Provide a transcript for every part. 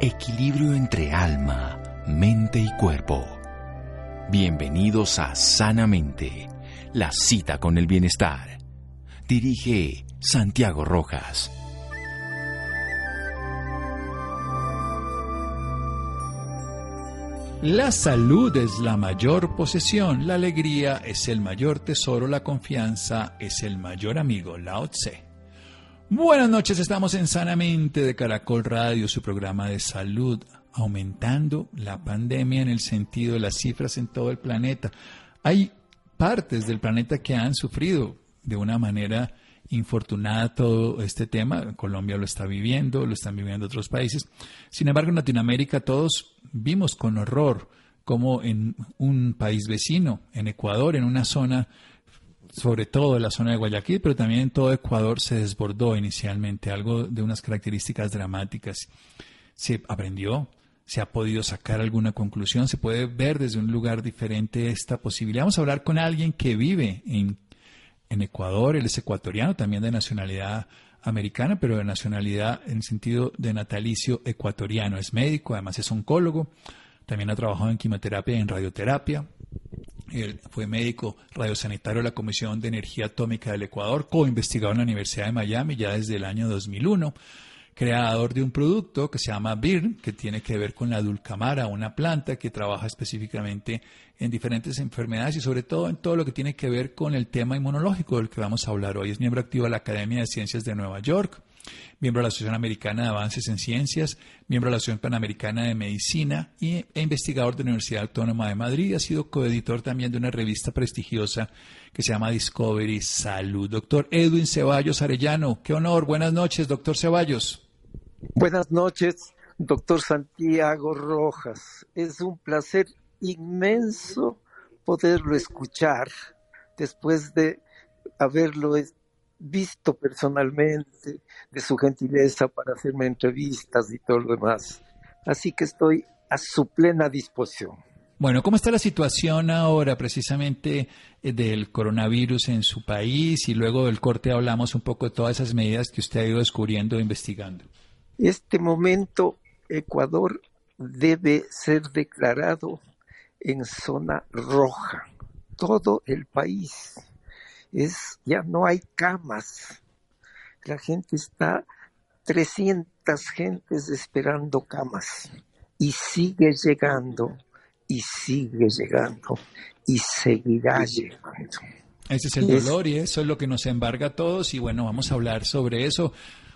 Equilibrio entre alma, mente y cuerpo. Bienvenidos a Sanamente, la cita con el bienestar. Dirige Santiago Rojas. La salud es la mayor posesión, la alegría es el mayor tesoro, la confianza es el mayor amigo, Lao Tse. Buenas noches, estamos en Sanamente de Caracol Radio, su programa de salud, aumentando la pandemia en el sentido de las cifras en todo el planeta. Hay partes del planeta que han sufrido de una manera infortunada todo este tema. Colombia lo está viviendo, lo están viviendo otros países. Sin embargo, en Latinoamérica todos vimos con horror cómo en un país vecino, en Ecuador, en una zona, sobre todo en la zona de Guayaquil, pero también en todo Ecuador se desbordó inicialmente, algo de unas características dramáticas. Se aprendió, se ha podido sacar alguna conclusión, se puede ver desde un lugar diferente esta posibilidad. Vamos a hablar con alguien que vive en en Ecuador, él es ecuatoriano, también de nacionalidad americana, pero de nacionalidad en sentido de natalicio ecuatoriano. Es médico, además es oncólogo, también ha trabajado en quimioterapia y en radioterapia. Él fue médico radiosanitario de la Comisión de Energía Atómica del Ecuador, co-investigador en la Universidad de Miami ya desde el año 2001 creador de un producto que se llama BIRN, que tiene que ver con la dulcamara, una planta que trabaja específicamente en diferentes enfermedades y sobre todo en todo lo que tiene que ver con el tema inmunológico del que vamos a hablar hoy. Es miembro activo de la Academia de Ciencias de Nueva York, miembro de la Asociación Americana de Avances en Ciencias, miembro de la Asociación Panamericana de Medicina y, e investigador de la Universidad Autónoma de Madrid. Ha sido coeditor también de una revista prestigiosa que se llama Discovery Salud. Doctor Edwin Ceballos Arellano, qué honor. Buenas noches, doctor Ceballos. Buenas noches, doctor Santiago Rojas. Es un placer inmenso poderlo escuchar después de haberlo visto personalmente, de su gentileza para hacerme entrevistas y todo lo demás. Así que estoy a su plena disposición. Bueno, ¿cómo está la situación ahora precisamente eh, del coronavirus en su país? Y luego del corte hablamos un poco de todas esas medidas que usted ha ido descubriendo e investigando. Este momento Ecuador debe ser declarado en zona roja. Todo el país es ya no hay camas. La gente está 300 gentes esperando camas y sigue llegando y sigue llegando y seguirá llegando. Ese es el dolor y eso es lo que nos embarga a todos y bueno, vamos a hablar sobre eso.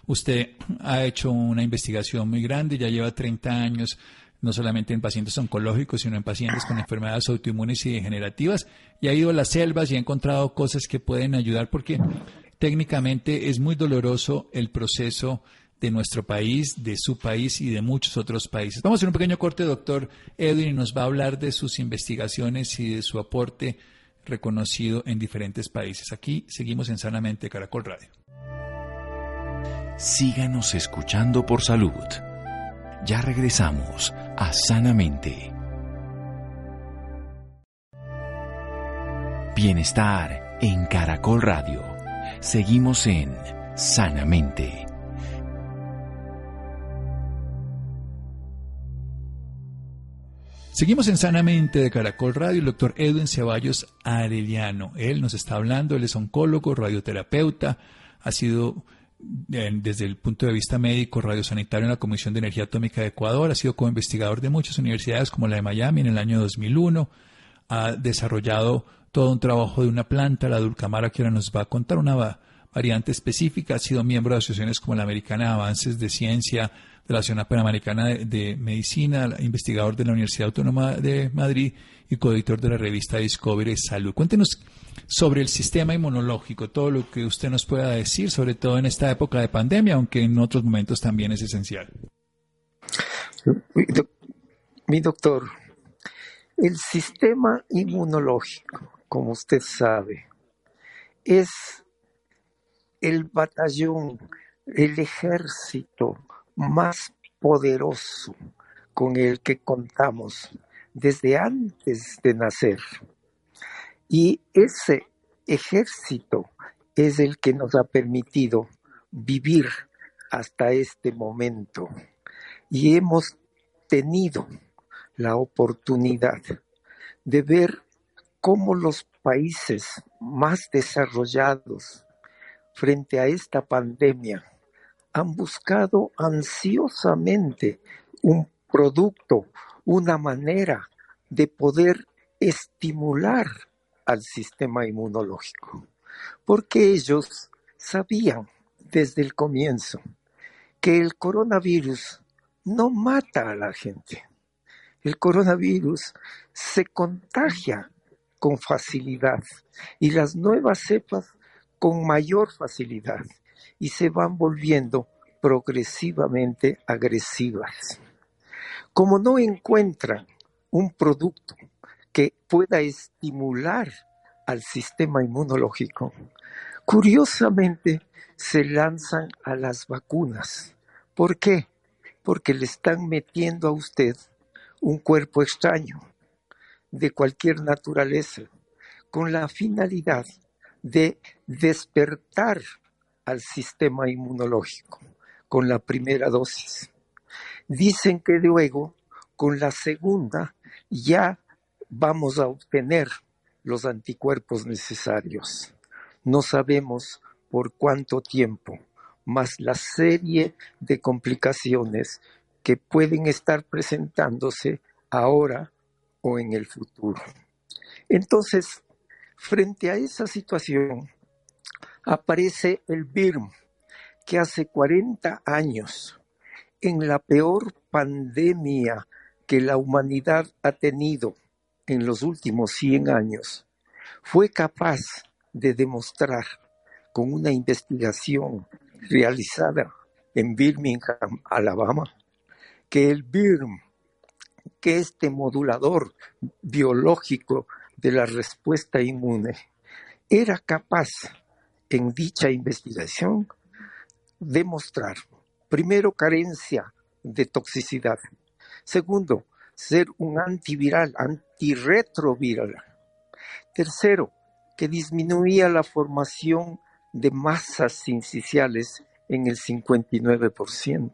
Usted ha hecho una investigación muy grande, ya lleva 30 años, no solamente en pacientes oncológicos, sino en pacientes con enfermedades autoinmunes y degenerativas, y ha ido a las selvas y ha encontrado cosas que pueden ayudar porque técnicamente es muy doloroso el proceso de nuestro país, de su país y de muchos otros países. Vamos a hacer un pequeño corte, doctor Edwin, y nos va a hablar de sus investigaciones y de su aporte reconocido en diferentes países. Aquí seguimos en Sanamente Caracol Radio. Síganos escuchando por salud. Ya regresamos a Sanamente. Bienestar en Caracol Radio. Seguimos en Sanamente. Seguimos en Sanamente de Caracol Radio, el doctor Edwin Ceballos Arellano. Él nos está hablando, él es oncólogo, radioterapeuta, ha sido desde el punto de vista médico, radiosanitario en la Comisión de Energía Atómica de Ecuador, ha sido co-investigador de muchas universidades como la de Miami en el año 2001, ha desarrollado todo un trabajo de una planta, la dulcamara, que ahora nos va a contar una variante específica, ha sido miembro de asociaciones como la Americana de Avances de Ciencia, de la Asociación Panamericana de, Medicina, investigador de la Universidad Autónoma de Madrid y coeditor de la revista Discovery Salud. Cuéntenos sobre el sistema inmunológico, todo lo que usted nos pueda decir, sobre todo en esta época de pandemia, aunque en otros momentos también es esencial. Mi doctor, el sistema inmunológico, como usted sabe, es el batallón, el ejército más poderoso con el que contamos desde antes de nacer. Y ese ejército es el que nos ha permitido vivir hasta este momento. y hemos tenido la oportunidad de ver cómo los países más desarrollados frente a esta pandemia han buscado ansiosamente un producto, una manera de poder estimular al sistema inmunológico, porque ellos sabían desde el comienzo que el coronavirus no mata a la gente. El coronavirus se contagia con facilidad y las nuevas cepas con mayor facilidad y se van volviendo progresivamente agresivas. Como no encuentran un producto que pueda estimular al sistema inmunológico, curiosamente se lanzan a las vacunas. ¿Por qué? Porque le están metiendo a usted un cuerpo extraño de cualquier naturaleza con la finalidad de despertar al sistema inmunológico con la primera dosis. Dicen que luego, con la segunda, ya vamos a obtener los anticuerpos necesarios. No sabemos por cuánto tiempo, más la serie de complicaciones que pueden estar presentándose ahora o en el futuro. Entonces, frente a esa situación, aparece el BIRM, que hace 40 años, en la peor pandemia que la humanidad ha tenido en los últimos 100 años, fue capaz de demostrar con una investigación realizada en Birmingham, Alabama, que el BIRM, que este modulador biológico de la respuesta inmune, era capaz en dicha investigación demostrar, primero, carencia de toxicidad, segundo, ser un antiviral, antirretroviral, tercero, que disminuía la formación de masas incisionales en el 59%.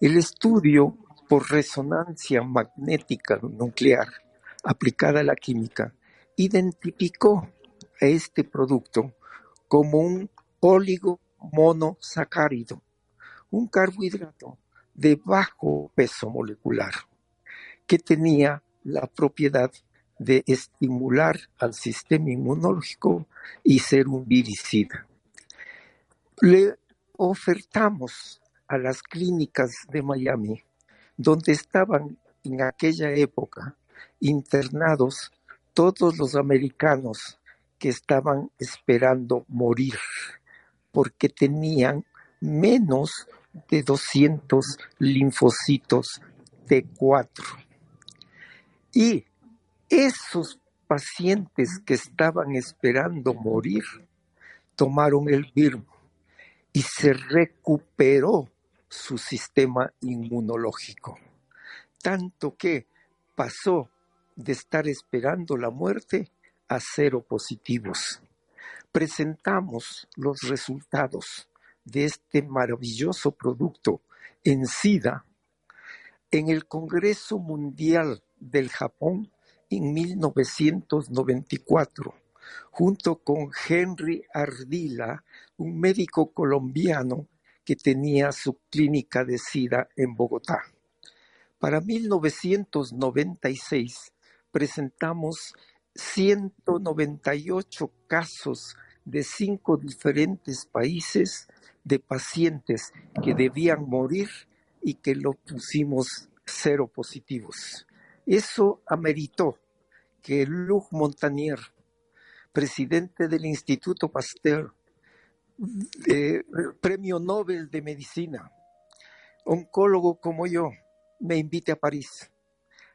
El estudio por resonancia magnética nuclear aplicada a la química identificó a este producto como un oligomonosacárido, un carbohidrato de bajo peso molecular, que tenía la propiedad de estimular al sistema inmunológico y ser un viricida. Le ofertamos a las clínicas de Miami, donde estaban en aquella época internados todos los americanos que estaban esperando morir porque tenían menos de 200 linfocitos T4. Y esos pacientes que estaban esperando morir tomaron el virus y se recuperó su sistema inmunológico. Tanto que pasó de estar esperando la muerte a cero positivos. Presentamos los resultados de este maravilloso producto en SIDA en el Congreso Mundial del Japón en 1994, junto con Henry Ardila, un médico colombiano que tenía su clínica de SIDA en Bogotá. Para 1996 presentamos 198 casos de cinco diferentes países de pacientes que debían morir y que lo pusimos cero positivos. Eso ameritó que Luc Montagnier, presidente del Instituto Pasteur, premio Nobel de Medicina, oncólogo como yo, me invite a París.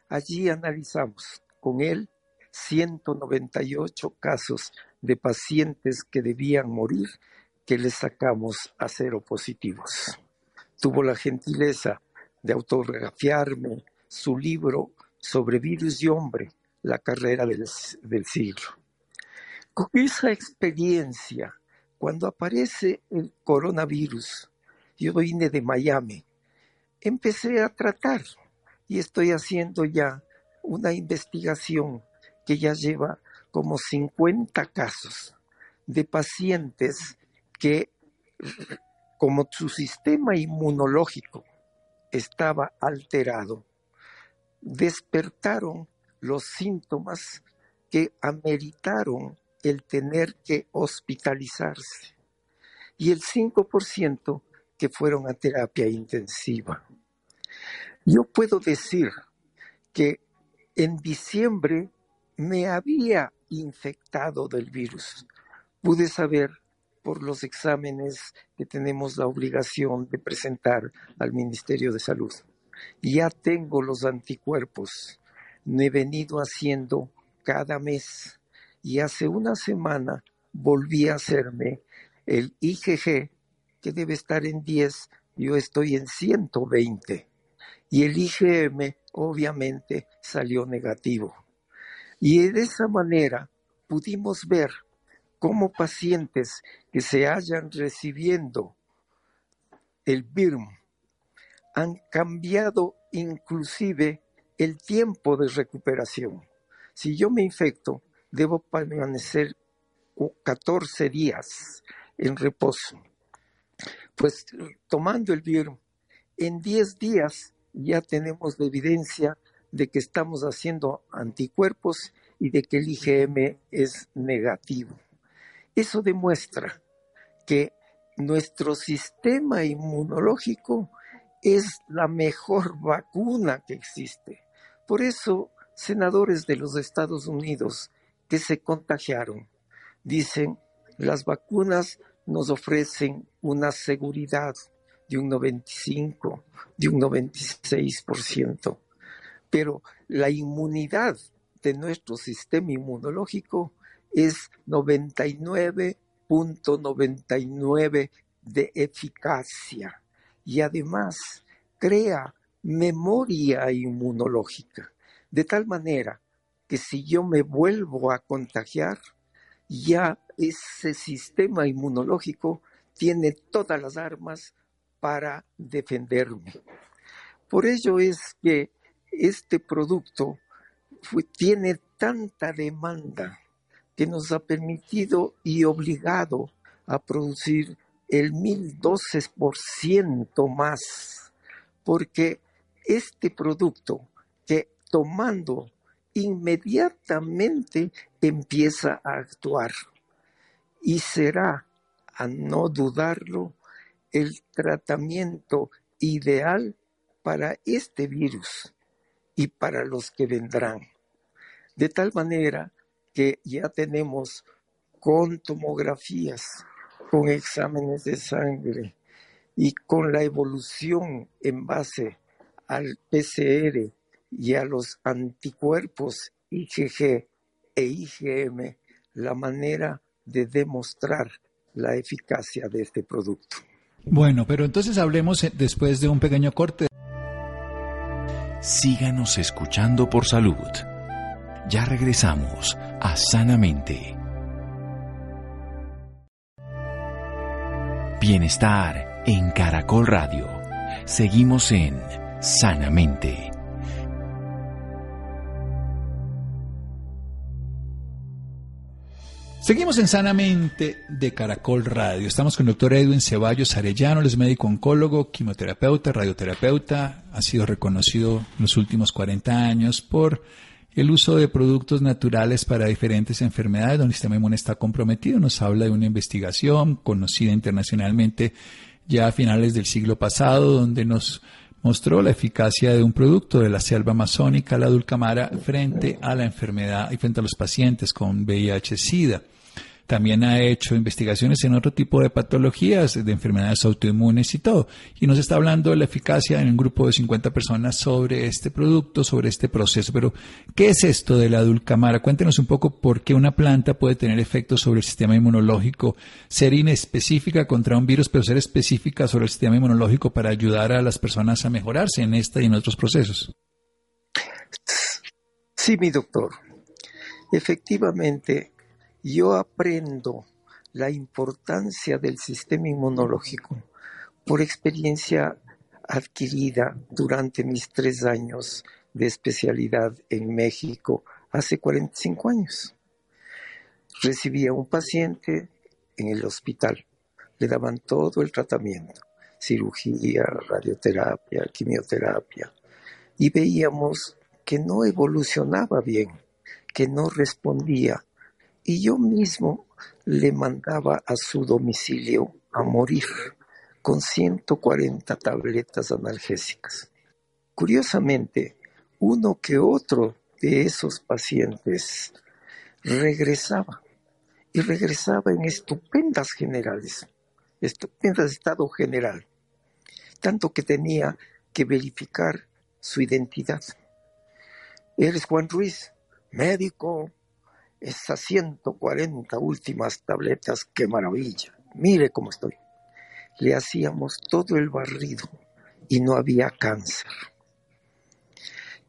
Allí analizamos con él 198 casos de pacientes que debían morir que le sacamos a cero positivos. Tuvo la gentileza de autografiarme su libro sobre virus y hombre, la carrera del, del siglo. Con esa experiencia, cuando aparece el coronavirus, yo vine de Miami, empecé a tratar y estoy haciendo ya una investigación que ya lleva como 50 casos de pacientes que, como su sistema inmunológico estaba alterado, despertaron los síntomas que ameritaron el tener que hospitalizarse y el 5% que fueron a terapia intensiva. Yo puedo decir que en diciembre me había infectado del virus. Pude saber por los exámenes que tenemos la obligación de presentar al Ministerio de Salud. Ya tengo los anticuerpos. Me he venido haciendo cada mes y hace una semana volví a hacerme el IgG, que debe estar en 10, yo estoy en 120. Y el IgM obviamente salió negativo. Y de esa manera pudimos ver cómo pacientes que se hayan recibiendo el BIRM han cambiado inclusive el tiempo de recuperación. Si yo me infecto, debo permanecer 14 días en reposo. Pues tomando el BIRM, en 10 días ya tenemos la evidencia de que estamos haciendo anticuerpos y de que el IgM es negativo. Eso demuestra que nuestro sistema inmunológico es la mejor vacuna que existe. Por eso, senadores de los Estados Unidos que se contagiaron dicen, las vacunas nos ofrecen una seguridad de un 95, de un 96%, pero la inmunidad de nuestro sistema inmunológico es 99.99 de eficacia y además crea memoria inmunológica, de tal manera que si yo me vuelvo a contagiar, ya ese sistema inmunológico tiene todas las armas para defenderme. Por ello es que este producto tiene tanta demanda que nos ha permitido y obligado a producir el 1012% más, porque este producto que tomando inmediatamente empieza a actuar y será, a no dudarlo, el tratamiento ideal para este virus y para los que vendrán. De tal manera que ya tenemos con tomografías, con exámenes de sangre y con la evolución en base al PCR y a los anticuerpos IgG e IgM la manera de demostrar la eficacia de este producto. Bueno, pero entonces hablemos eh, después de un pequeño corte. Síganos escuchando por salud. Ya regresamos a Sanamente. Bienestar en Caracol Radio. Seguimos en Sanamente. Seguimos en Sanamente de Caracol Radio. Estamos con el doctor Edwin Ceballos Arellano, él es médico oncólogo, quimioterapeuta, radioterapeuta. Ha sido reconocido en los últimos 40 años por el uso de productos naturales para diferentes enfermedades donde el sistema inmune está comprometido. Nos habla de una investigación conocida internacionalmente ya a finales del siglo pasado, donde nos mostró la eficacia de un producto de la selva amazónica, la dulcamara, frente a la enfermedad y frente a los pacientes con VIH-Sida. También ha hecho investigaciones en otro tipo de patologías, de enfermedades autoinmunes y todo. Y nos está hablando de la eficacia en un grupo de 50 personas sobre este producto, sobre este proceso. Pero, ¿qué es esto de la dulcamara? Cuéntenos un poco por qué una planta puede tener efectos sobre el sistema inmunológico, ser inespecífica contra un virus, pero ser específica sobre el sistema inmunológico para ayudar a las personas a mejorarse en esta y en otros procesos. Sí, mi doctor. Efectivamente, yo aprendo la importancia del sistema inmunológico por experiencia adquirida durante mis tres años de especialidad en México hace 45 años. Recibía un paciente en el hospital, le daban todo el tratamiento, cirugía, radioterapia, quimioterapia, y veíamos que no evolucionaba bien, que no respondía, y yo mismo le mandaba a su domicilio a morir con 140 tabletas analgésicas. Curiosamente, uno que otro de esos pacientes regresaba y regresaba en estupendas generales, estupendas estado general, tanto que tenía que verificar su identidad. Eres Juan Ruiz, médico, esas 140 últimas tabletas, qué maravilla, mire cómo estoy. Le hacíamos todo el barrido y no había cáncer.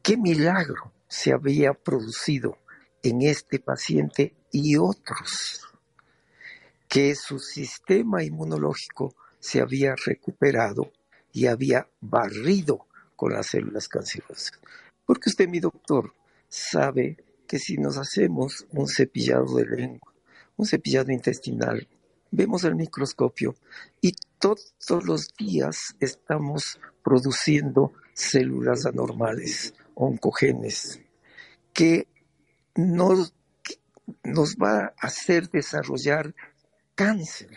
Qué milagro se había producido en este paciente y otros, que su sistema inmunológico se había recuperado y había barrido con las células cancerosas. Porque usted, mi doctor, sabe que si nos hacemos un cepillado de lengua, un cepillado intestinal, vemos el microscopio y todos los días estamos produciendo células anormales, oncogenes, que nos, nos va a hacer desarrollar cáncer.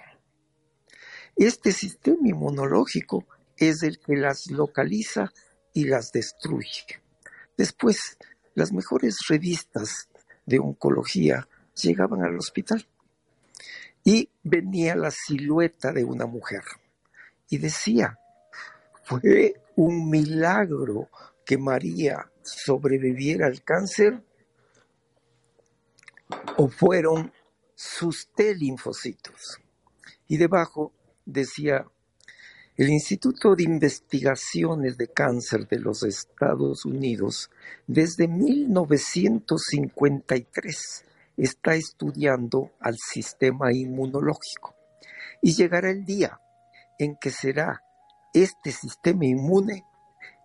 Este sistema inmunológico es el que las localiza y las destruye. Después, las mejores revistas de oncología llegaban al hospital y venía la silueta de una mujer y decía, fue un milagro que María sobreviviera al cáncer o fueron sus T linfocitos. Y debajo decía el Instituto de Investigaciones de Cáncer de los Estados Unidos, desde 1953, está estudiando al sistema inmunológico. Y llegará el día en que será este sistema inmune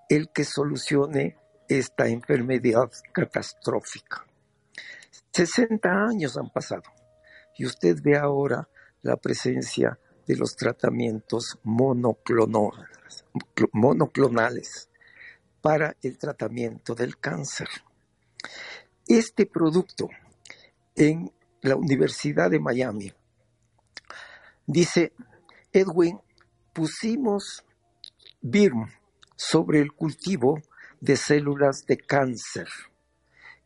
el que solucione esta enfermedad catastrófica. 60 años han pasado y usted ve ahora la presencia de los tratamientos monoclonales para el tratamiento del cáncer. Este producto en la Universidad de Miami dice, Edwin, pusimos BIRM sobre el cultivo de células de cáncer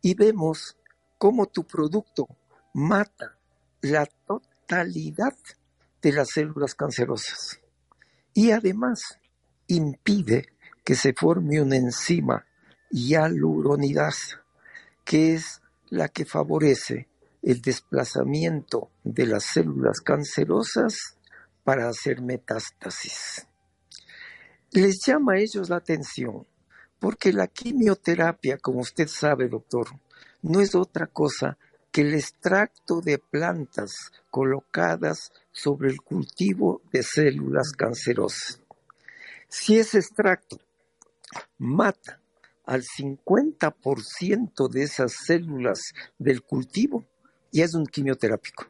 y vemos cómo tu producto mata la totalidad de las células cancerosas y además impide que se forme una enzima hialuronidasa, que es la que favorece el desplazamiento de las células cancerosas para hacer metástasis. Les llama a ellos la atención porque la quimioterapia, como usted sabe, doctor, no es otra cosa que el extracto de plantas colocadas sobre el cultivo de células cancerosas. Si ese extracto mata al 50% de esas células del cultivo, ya es un quimioterápico.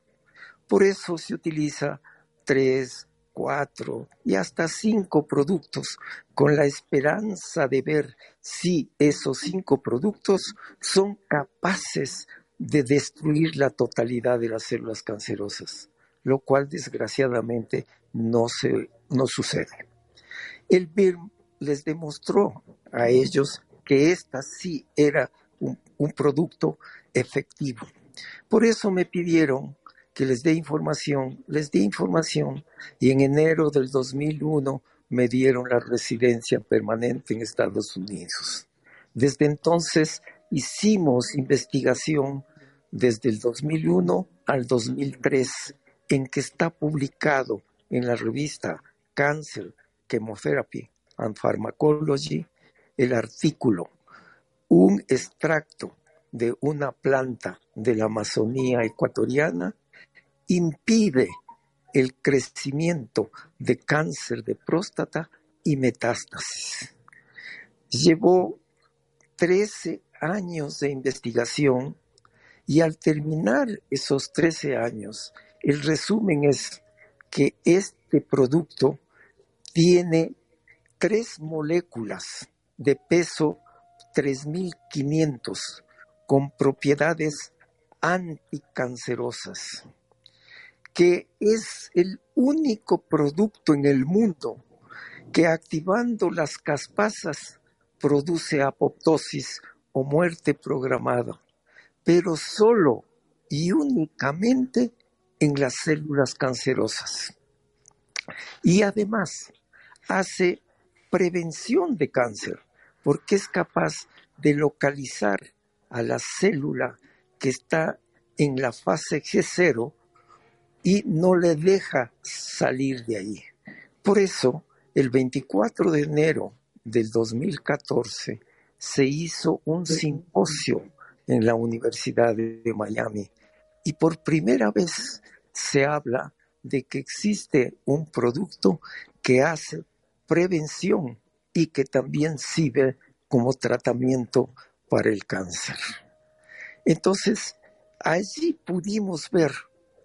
Por eso se utiliza tres, cuatro y hasta cinco productos con la esperanza de ver si esos cinco productos son capaces de destruir la totalidad de las células cancerosas, lo cual desgraciadamente no, se, no sucede. El BIRM les demostró a ellos que esta sí era un, un producto efectivo. Por eso me pidieron que les dé información, les di información y en enero del 2001 me dieron la residencia permanente en Estados Unidos. Desde entonces hicimos investigación desde el 2001 al 2003 en que está publicado en la revista Cancer, Chemotherapy and Pharmacology el artículo Un extracto de una planta de la Amazonía ecuatoriana impide el crecimiento de cáncer de próstata y metástasis. Llevó 13 años de investigación y al terminar esos 13 años, el resumen es que este producto tiene tres moléculas de peso 3500 con propiedades anticancerosas, que es el único producto en el mundo que activando las caspasas produce apoptosis o muerte programada, pero solo y únicamente en las células cancerosas. Y además hace prevención de cáncer, porque es capaz de localizar a la célula que está en la fase G0 y no le deja salir de ahí. Por eso, el 24 de enero del 2014 se hizo un simposio en la Universidad de Miami y por primera vez se habla de que existe un producto que hace prevención y que también sirve como tratamiento para el cáncer. Entonces, allí pudimos ver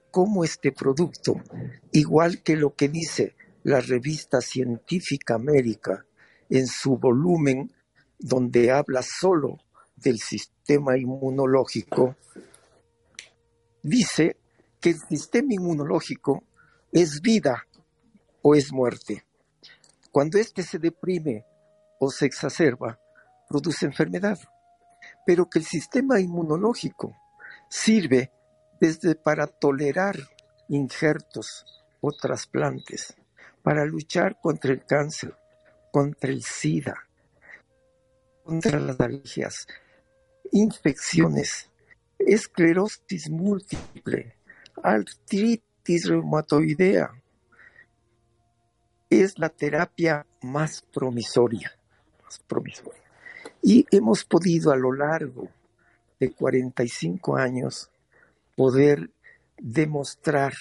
cómo este producto, igual que lo que dice la revista científica América en su volumen donde habla solo del sistema inmunológico, dice que el sistema inmunológico es vida o es muerte. Cuando éste se deprime o se exacerba, produce enfermedad, pero que el sistema inmunológico sirve desde para tolerar injertos o trasplantes, para luchar contra el cáncer, contra el SIDA, contra las alergias, infecciones, esclerosis múltiple, artritis reumatoidea. Es la terapia más promisoria, más promisoria. Y hemos podido a lo largo de 45 años poder demostrar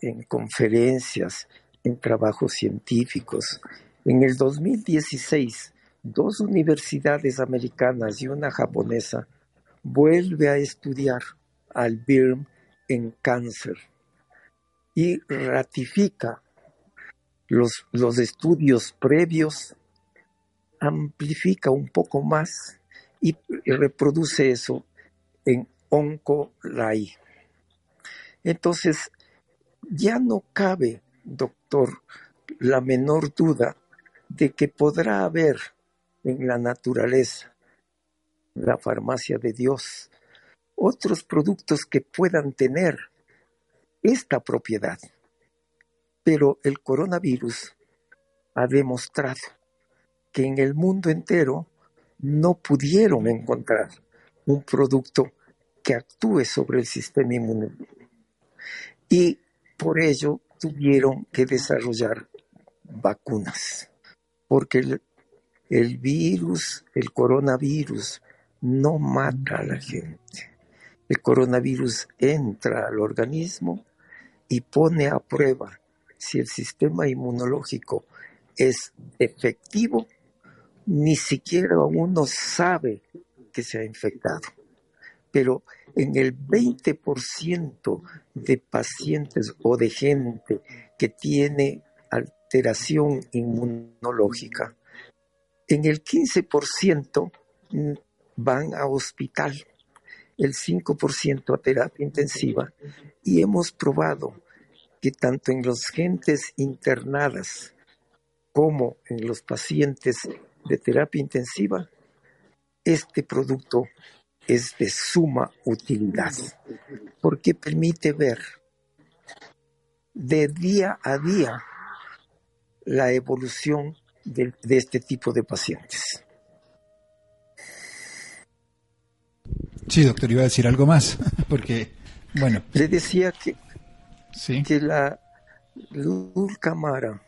en conferencias, en trabajos científicos. En el 2016, dos universidades americanas y una japonesa vuelve a estudiar al BIRM en cáncer y ratifica los, los estudios previos amplifica un poco más y reproduce eso en OncoLai. Entonces, ya no cabe, doctor, la menor duda de que podrá haber en la naturaleza, la farmacia de Dios, otros productos que puedan tener esta propiedad. Pero el coronavirus ha demostrado que en el mundo entero no pudieron encontrar un producto que actúe sobre el sistema inmune. Y por ello tuvieron que desarrollar vacunas, porque el virus, el coronavirus, no mata a la gente. El coronavirus entra al organismo y pone a prueba si el sistema inmunológico es efectivo ni siquiera uno sabe que se ha infectado. Pero en el 20% de pacientes o de gente que tiene alteración inmunológica, en el 15% van a hospital, el 5% a terapia intensiva y hemos probado que tanto en los gentes internadas como en los pacientes de terapia intensiva, este producto es de suma utilidad porque permite ver de día a día la evolución de, este tipo de pacientes. Sí, doctor, iba a decir algo más, porque, bueno. Le decía que, ¿Sí? que la Lulcamara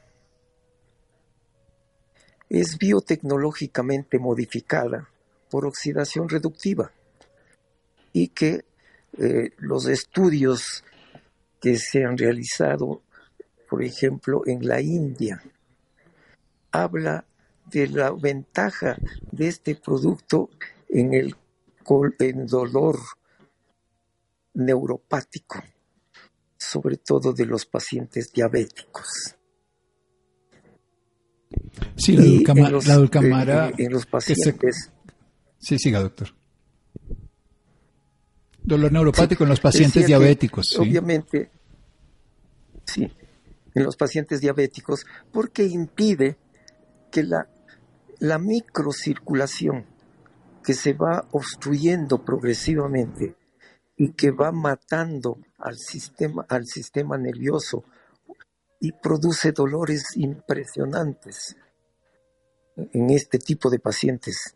es biotecnológicamente modificada por oxidación reductiva y que eh, los estudios que se han realizado, por ejemplo, en la India, habla de la ventaja de este producto en el en dolor neuropático, sobre todo de los pacientes diabéticos. Sí, la, dulcamara. En, los pacientes. Sí, siga, doctor. Dolor neuropático en los pacientes diabéticos. Obviamente, sí, en los pacientes diabéticos, porque impide que la, la microcirculación que se va obstruyendo progresivamente y que va matando al sistema, al sistema nervioso y produce dolores impresionantes en este tipo de pacientes,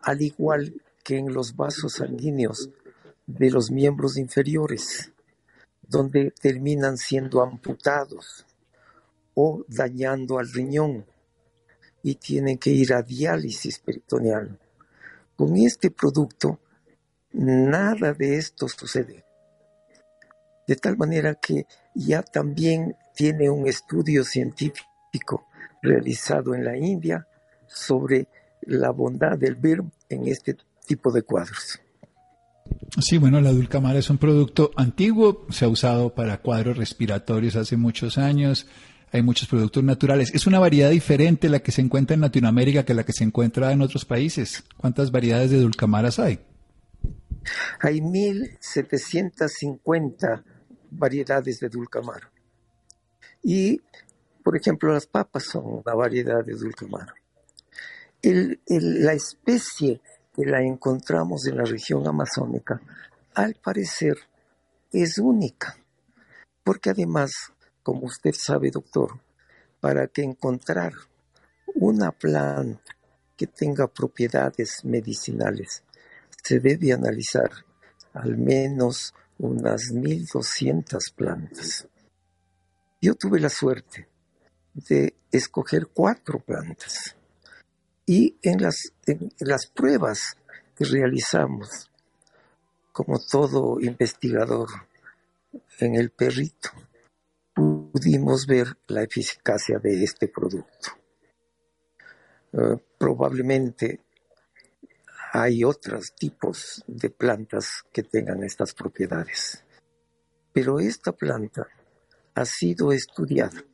al igual que en los vasos sanguíneos de los miembros inferiores, donde terminan siendo amputados o dañando al riñón y tienen que ir a diálisis peritoneal. Con este producto, nada de esto sucede. De tal manera que ya también tiene un estudio científico realizado en la India sobre la bondad del BIRM en este tipo de cuadros. Sí, bueno, la dulcamara es un producto antiguo, se ha usado para cuadros respiratorios hace muchos años, hay muchos productos naturales. Es una variedad diferente la que se encuentra en Latinoamérica que la que se encuentra en otros países. ¿Cuántas variedades de dulcamaras hay? Hay 1.750 variedades de dulcamara. Y, por ejemplo, las papas son una variedad de dulcamara. la especie que la encontramos en la región amazónica, al parecer, es única, porque además, como usted sabe, doctor, para que encontrar una planta que tenga propiedades medicinales, se debe analizar al menos unas 1200 plantas. Yo tuve la suerte de escoger cuatro plantas y en las, en las pruebas que realizamos, como todo investigador en el perrito, pudimos ver la eficacia de este producto. Eh, probablemente hay otros tipos de plantas que tengan estas propiedades, pero esta planta ha sido estudiada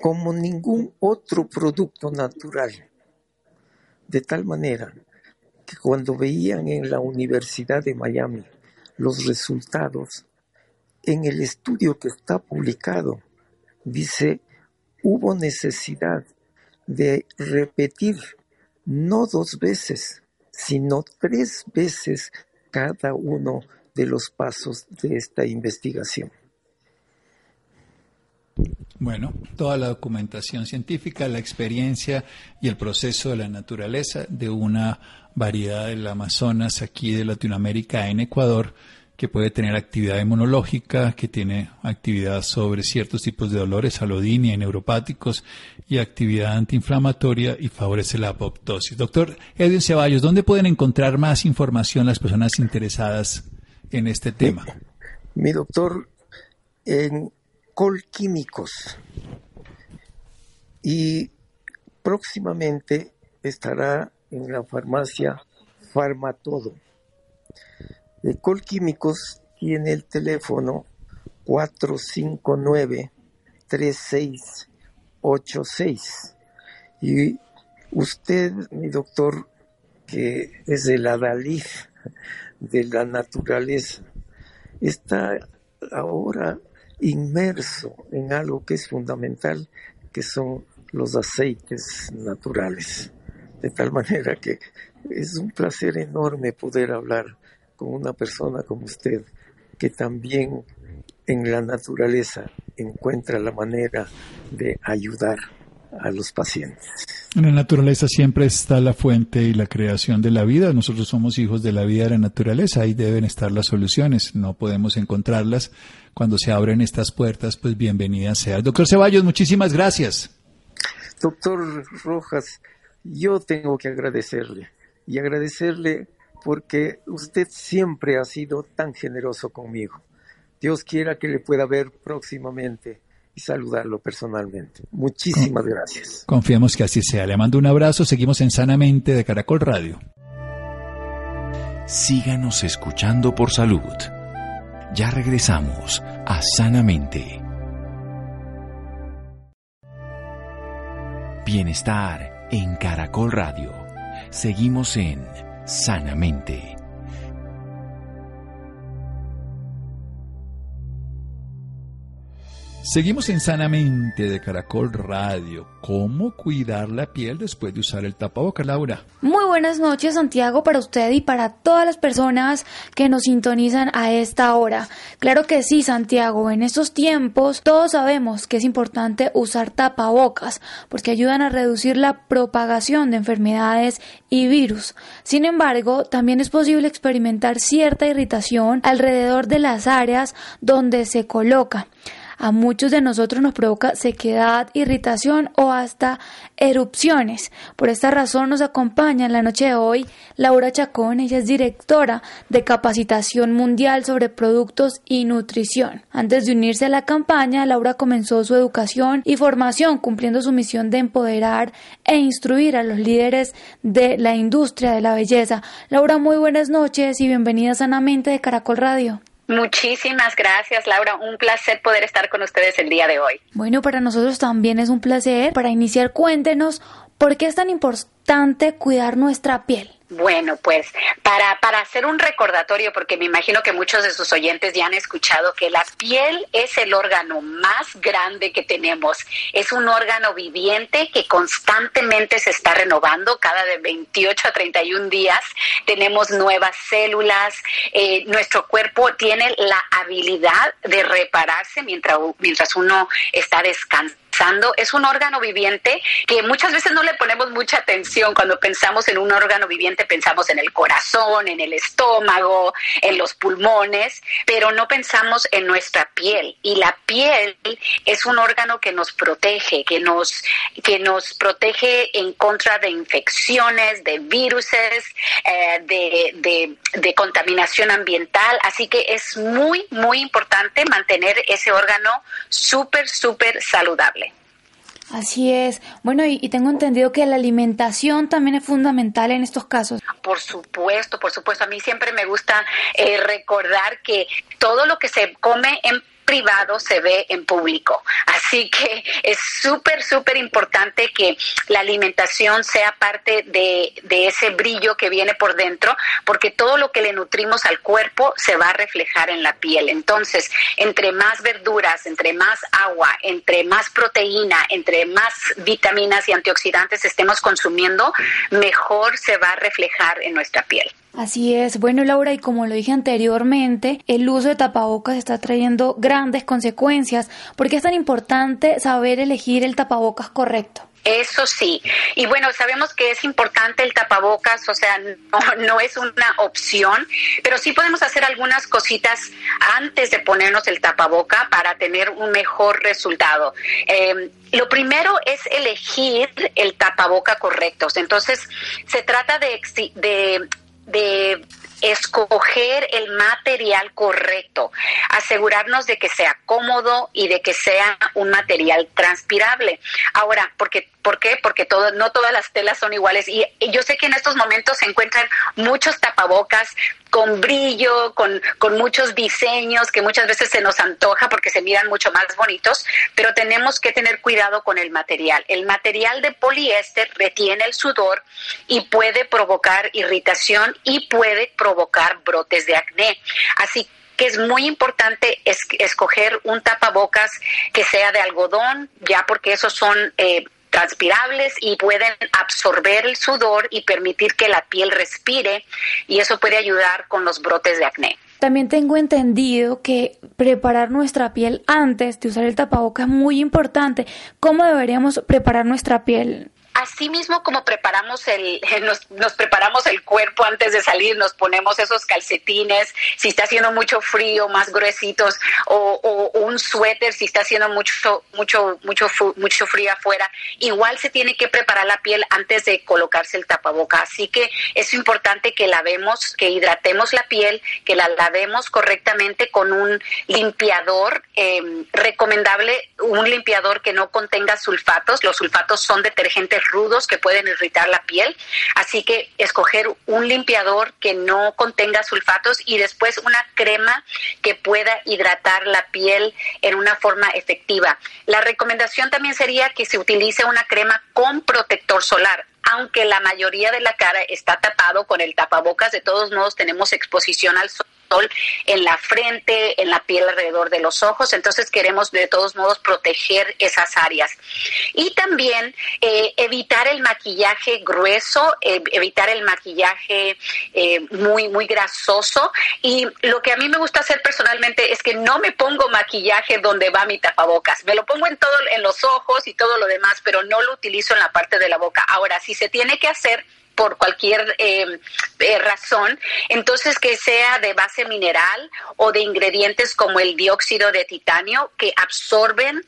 como ningún otro producto natural, de tal manera que cuando veían en la Universidad de Miami los resultados, en el estudio que está publicado, dice, hubo necesidad de repetir no dos veces, sino tres veces cada uno de los pasos de esta investigación. Bueno, toda la documentación científica, la experiencia y el proceso de la naturaleza de una variedad del Amazonas aquí de Latinoamérica en Ecuador que puede tener actividad inmunológica, que tiene actividad sobre ciertos tipos de dolores, alodinia y neuropáticos, y actividad antiinflamatoria y favorece la apoptosis. Doctor Edwin Ceballos, ¿dónde pueden encontrar más información las personas interesadas en este tema? Mi doctor, en Colquímicos. Y próximamente estará en la farmacia Farmatodo. De Colquímicos tiene el teléfono 459-3686. Y usted, mi doctor, que es el adalid de la naturaleza, está ahora inmerso en algo que es fundamental, que son los aceites naturales. De tal manera que es un placer enorme poder hablar con una persona como usted, que también en la naturaleza encuentra la manera de ayudar a los pacientes. En la naturaleza siempre está la fuente y la creación de la vida. Nosotros somos hijos de la vida de la naturaleza. Ahí deben estar las soluciones. No podemos encontrarlas. Cuando se abren estas puertas, pues bienvenida sea. Doctor Ceballos, muchísimas gracias. Doctor Rojas, yo tengo que agradecerle y agradecerle porque usted siempre ha sido tan generoso conmigo. Dios quiera que le pueda ver próximamente y saludarlo personalmente. Muchísimas gracias. Confiemos que así sea. Le mando un abrazo. Seguimos en Sanamente de Caracol Radio. Síganos escuchando por salud. Ya regresamos a Sanamente. Bienestar en Caracol Radio. Seguimos en Sanamente. Seguimos en Sanamente de Caracol Radio. ¿Cómo cuidar la piel después de usar el tapabocas, Laura? Muy buenas noches, Santiago, para usted y para todas las personas que nos sintonizan a esta hora. Claro que sí, Santiago, en estos tiempos todos sabemos que es importante usar tapabocas porque ayudan a reducir la propagación de enfermedades y virus. Sin embargo, también es posible experimentar cierta irritación alrededor de las áreas donde se coloca a muchos de nosotros nos provoca sequedad, irritación o hasta erupciones. Por esta razón nos acompaña en la noche de hoy Laura Chacón, ella es directora de capacitación mundial sobre productos y nutrición. Antes de unirse a la campaña, Laura comenzó su educación y formación cumpliendo su misión de empoderar e instruir a los líderes de la industria de la belleza. Laura, muy buenas noches y bienvenida sanamente de Caracol Radio. Muchísimas gracias, Laura. Un placer poder estar con ustedes el día de hoy. Bueno, para nosotros también es un placer. Para iniciar, cuéntenos por qué es tan importante cuidar nuestra piel. Bueno, pues para, para hacer un recordatorio, porque me imagino que muchos de sus oyentes ya han escuchado que la piel es el órgano más grande que tenemos. Es un órgano viviente que constantemente se está renovando cada de 28 a 31 días. Tenemos nuevas células. Eh, nuestro cuerpo tiene la habilidad de repararse mientras, mientras uno está descansando es un órgano viviente que muchas veces no le ponemos mucha atención. Cuando pensamos en un órgano viviente pensamos en el corazón, en el estómago, en los pulmones, pero no pensamos en nuestra piel. Y la piel es un órgano que nos protege, que nos, que nos protege en contra de infecciones, de virus, eh, de, de, de contaminación ambiental. Así que es muy, muy importante mantener ese órgano súper, súper saludable. Así es. Bueno, y, tengo entendido que la alimentación también es fundamental en estos casos. Por supuesto, por supuesto. A mí siempre me gusta eh, recordar que todo lo que se come en privado se ve en público. Así que es súper, súper importante que la alimentación sea parte de, de, ese brillo que viene por dentro, porque todo lo que le nutrimos al cuerpo se va a reflejar en la piel. Entonces, entre más verduras, entre más agua, entre más proteína, entre más vitaminas y antioxidantes estemos consumiendo, mejor se va a reflejar en nuestra piel. Así es. Bueno, Laura, y como lo dije anteriormente, el uso de tapabocas está trayendo grandes consecuencias. ¿Por qué es tan importante saber elegir el tapabocas correcto? Eso sí. Y bueno, sabemos que es importante el tapabocas, o sea, no, no, es una opción, pero sí podemos hacer algunas cositas antes de ponernos el tapaboca para tener un mejor resultado. Eh, lo primero es elegir el tapaboca correcto. Entonces, se trata de, de de escoger el material correcto, asegurarnos de que sea cómodo y de que sea un material transpirable. Ahora, porque ¿Por qué? Porque todo, no todas las telas son iguales. Y, yo sé que en estos momentos se encuentran muchos tapabocas con brillo, con, con muchos diseños que muchas veces se nos antoja porque se miran mucho más bonitos, pero tenemos que tener cuidado con el material. El material de poliéster retiene el sudor y puede provocar irritación y puede provocar brotes de acné. Así que es muy importante escoger un tapabocas que sea de algodón, ya porque esos son eh, transpirables y pueden absorber el sudor y permitir que la piel respire y eso puede ayudar con los brotes de acné. También tengo entendido que preparar nuestra piel antes de usar el tapaboca es muy importante. ¿Cómo deberíamos preparar nuestra piel? Así mismo como preparamos el, nos, preparamos el cuerpo antes de salir, nos ponemos esos calcetines, si está haciendo mucho frío, más gruesitos, o, un suéter si está haciendo mucho, mucho, mucho, mucho frío afuera. Igual se tiene que preparar la piel antes de colocarse el tapaboca. Así que es importante que lavemos, que hidratemos la piel, que la lavemos correctamente con un limpiador eh, recomendable, un limpiador que no contenga sulfatos. Los sulfatos son detergentes rudos que pueden irritar la piel. Así que escoger un limpiador que no contenga sulfatos y después una crema que pueda hidratar la piel en una forma efectiva. La recomendación también sería que se utilice una crema con protector solar aunque la mayoría de la cara está tapado con el tapabocas, de todos modos tenemos exposición al sol en la frente, en la piel alrededor de los ojos, entonces queremos de todos modos proteger esas áreas. Y también eh, evitar el maquillaje grueso, eh, evitar el maquillaje eh, muy, muy grasoso. Y lo que a mí me gusta hacer personalmente es que no me pongo maquillaje donde va mi tapabocas, me lo pongo en todo, en los ojos y todo lo demás, pero no lo utilizo en la parte de la boca. Ahora, si se tiene que hacer, por cualquier eh, eh, razón, entonces que sea de base mineral o de ingredientes como el dióxido de titanio que absorben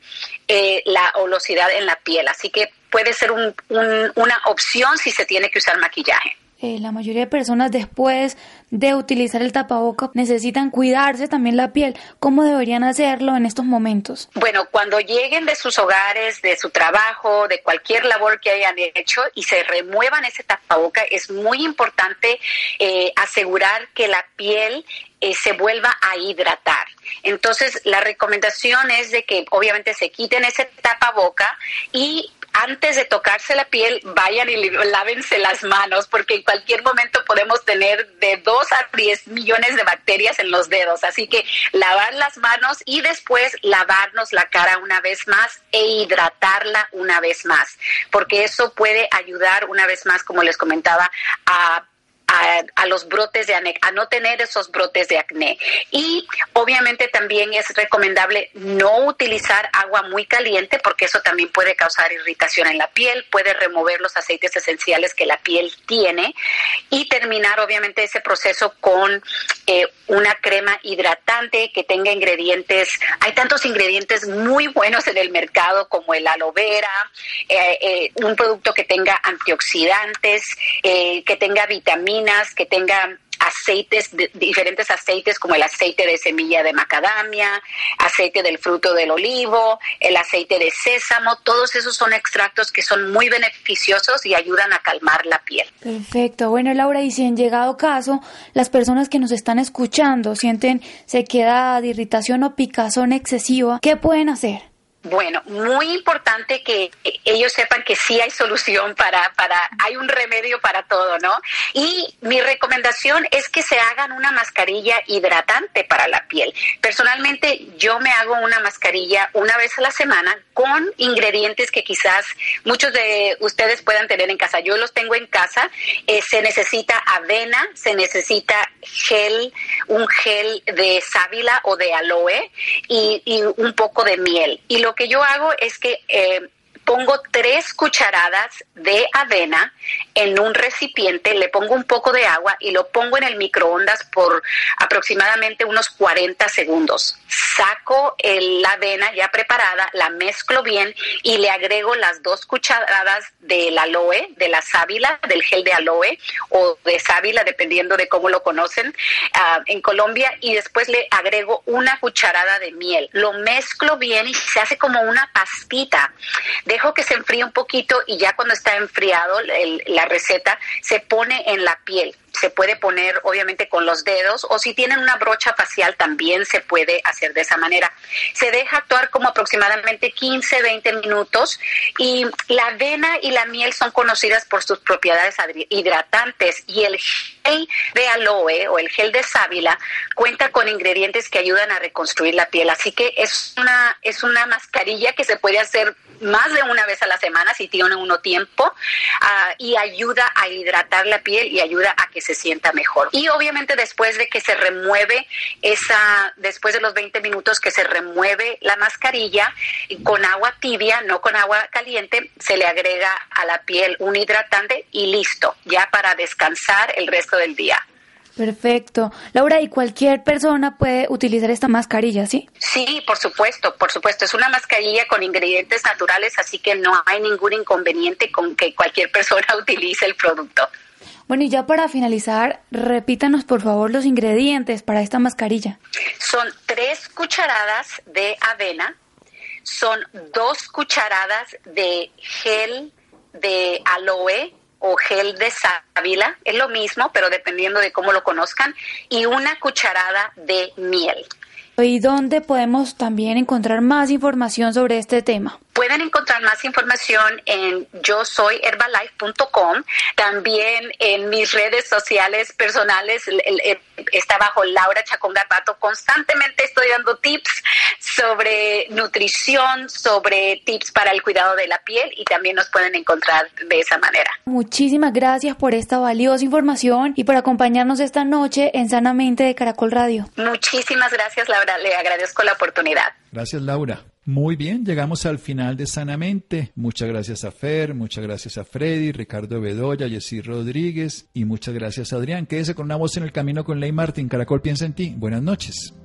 eh, la olosidad en la piel. Así que puede ser una opción si se tiene que usar maquillaje. La mayoría de personas después de utilizar el tapaboca necesitan cuidarse también la piel. ¿Cómo deberían hacerlo en estos momentos? Bueno, cuando lleguen de sus hogares, de su trabajo, de cualquier labor que hayan hecho y se remuevan ese tapaboca, es muy importante eh, asegurar que la piel eh, se vuelva a hidratar. Entonces, la recomendación es de que obviamente se quiten ese tapaboca y antes de tocarse la piel, vayan y lávense las manos, porque en cualquier momento podemos tener de 2 a 10 millones de bacterias en los dedos. Así que lavar las manos y después lavarnos la cara una vez más e hidratarla una vez más, porque eso puede ayudar una vez más, como les comentaba, a a, los brotes de acné, a no tener esos brotes de acné. Y obviamente también es recomendable no utilizar agua muy caliente porque eso también puede causar irritación en la piel, puede remover los aceites esenciales que la piel tiene y terminar obviamente ese proceso con eh, una crema hidratante que tenga ingredientes, hay tantos ingredientes muy buenos en el mercado como el aloe vera, eh, eh, un producto que tenga antioxidantes, que tenga vitaminas, que tengan aceites, diferentes aceites como el aceite de semilla de macadamia, aceite del fruto del olivo, el aceite de sésamo, todos esos son extractos que son muy beneficiosos y ayudan a calmar la piel. Perfecto. Bueno, Laura, y si en llegado caso las personas que nos están escuchando sienten sequedad, irritación o picazón excesiva, ¿qué pueden hacer? Bueno, muy importante que ellos sepan que sí hay solución para, para, hay un remedio para todo, ¿no? Y mi recomendación es que se hagan una mascarilla hidratante para la piel. Personalmente, yo me hago una mascarilla una vez a la semana con ingredientes que quizás muchos de ustedes puedan tener en casa. Yo los tengo en casa. Eh, se necesita avena, se necesita gel, un gel de sábila o de aloe y, un poco de miel. Y que yo hago es que eh, pongo tres cucharadas de avena en un recipiente, le pongo un poco de agua y lo pongo en el microondas por aproximadamente unos 40 segundos. Saco la avena ya preparada, la mezclo bien y le agrego las dos cucharadas del aloe, de la sábila, del gel de aloe o de sábila, dependiendo de cómo lo conocen ah, en Colombia, y después le agrego una cucharada de miel. Lo mezclo bien y se hace como una pastita. De dejo que se enfríe un poquito y ya cuando está enfriado la receta se pone en la piel. Se puede poner obviamente con los dedos o si tienen una brocha facial también se puede hacer de esa manera. Se deja actuar como aproximadamente 15, 20 minutos y la avena y la miel son conocidas por sus propiedades hidratantes y el gel de aloe o el gel de sábila cuenta con ingredientes que ayudan a reconstruir la piel, así que es una, es una mascarilla que se puede hacer más de una vez a la semana si tiene uno tiempo uh, y ayuda a hidratar la piel y ayuda a que se sienta mejor. Y obviamente después de que se remueve esa, después de los 20 minutos que se remueve la mascarilla con agua tibia, no con agua caliente, se le agrega a la piel un hidratante y listo, ya para descansar el resto del día. Perfecto. Laura, ¿y cualquier persona puede utilizar esta mascarilla, sí? Sí, por supuesto, por supuesto. Es una mascarilla con ingredientes naturales, así que no hay ningún inconveniente con que cualquier persona utilice el producto. Bueno, y ya para finalizar, repítanos por favor los ingredientes para esta mascarilla. Son tres cucharadas de avena, son dos cucharadas de gel de aloe o gel de sábila, es lo mismo, pero dependiendo de cómo lo conozcan, y una cucharada de miel. ¿Y dónde podemos también encontrar más información sobre este tema? Pueden encontrar más información en yo soy herbalife.com, también en mis redes sociales personales, está bajo Laura Chacón Garbato. Constantemente estoy dando tips sobre nutrición, sobre tips para el cuidado de la piel y también nos pueden encontrar de esa manera. Muchísimas gracias por esta valiosa información y por acompañarnos esta noche en Sanamente de Caracol Radio. Muchísimas gracias, Laura. Le agradezco la oportunidad. Gracias, Laura. Muy bien, llegamos al final de Sanamente. Muchas gracias a Fer, muchas gracias a Freddy, Ricardo Bedoya, Jessy Rodríguez y muchas gracias a Adrián. Quédese con una voz en el camino con Ley Martín. Caracol piensa en ti. Buenas noches.